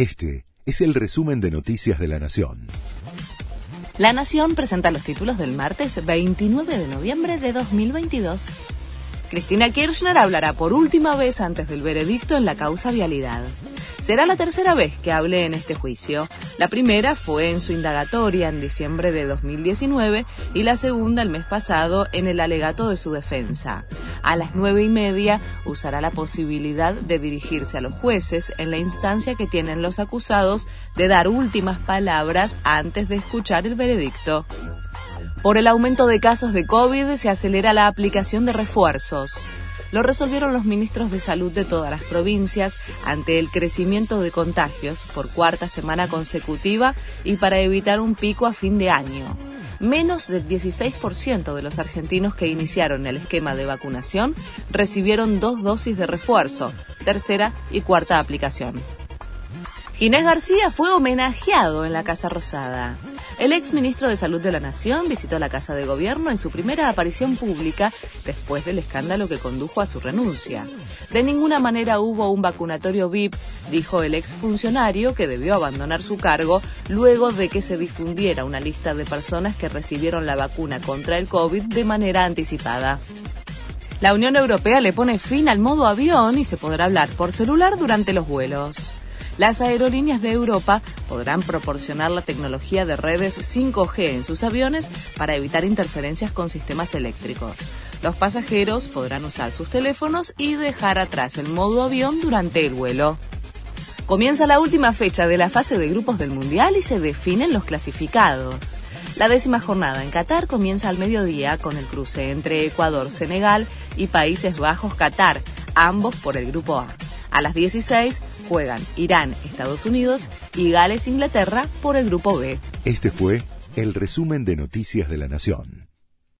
Este es el resumen de Noticias de la Nación. La Nación presenta los títulos del martes 29 de noviembre de 2022. Cristina Kirchner hablará por última vez antes del veredicto en la causa vialidad. Será la tercera vez que hable en este juicio. La primera fue en su indagatoria en diciembre de 2019 y la segunda el mes pasado en el alegato de su defensa. A las nueve y media usará la posibilidad de dirigirse a los jueces en la instancia que tienen los acusados de dar últimas palabras antes de escuchar el veredicto. Por el aumento de casos de COVID se acelera la aplicación de refuerzos lo resolvieron los ministros de salud de todas las provincias ante el crecimiento de contagios por cuarta semana consecutiva y para evitar un pico a fin de año. Menos del 16% de los argentinos que iniciaron el esquema de vacunación recibieron dos dosis de refuerzo, tercera y cuarta aplicación. Ginés García fue homenajeado en la Casa Rosada. El ex ministro de Salud de la Nación visitó la Casa de Gobierno en su primera aparición pública después del escándalo que condujo a su renuncia. De ninguna manera hubo un vacunatorio VIP, dijo el ex funcionario que debió abandonar su cargo luego de que se difundiera una lista de personas que recibieron la vacuna contra el COVID de manera anticipada. La Unión Europea le pone fin al modo avión y se podrá hablar por celular durante los vuelos. Las aerolíneas de Europa podrán proporcionar la tecnología de redes 5G en sus aviones para evitar interferencias con sistemas eléctricos. Los pasajeros podrán usar sus teléfonos y dejar atrás el modo avión durante el vuelo. Comienza la última fecha de la fase de grupos del Mundial y se definen los clasificados. La décima jornada en Qatar comienza al mediodía con el cruce entre Ecuador, Senegal y Países Bajos, Qatar, ambos por el grupo A. A las 16 juegan Irán, Estados Unidos y Gales, Inglaterra por el grupo B. Este fue el resumen de Noticias de la Nación.